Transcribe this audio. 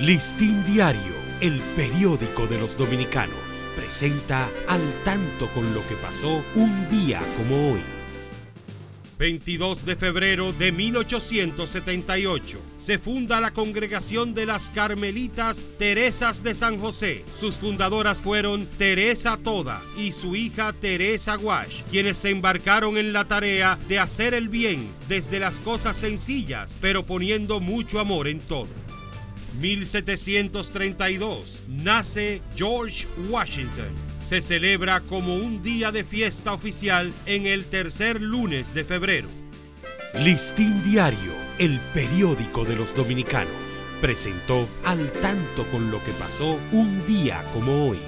Listín Diario, el periódico de los dominicanos, presenta al tanto con lo que pasó un día como hoy. 22 de febrero de 1878 se funda la congregación de las Carmelitas Teresas de San José. Sus fundadoras fueron Teresa Toda y su hija Teresa Wash, quienes se embarcaron en la tarea de hacer el bien desde las cosas sencillas, pero poniendo mucho amor en todo. 1732 nace George Washington. Se celebra como un día de fiesta oficial en el tercer lunes de febrero. Listín Diario, el periódico de los dominicanos, presentó al tanto con lo que pasó un día como hoy.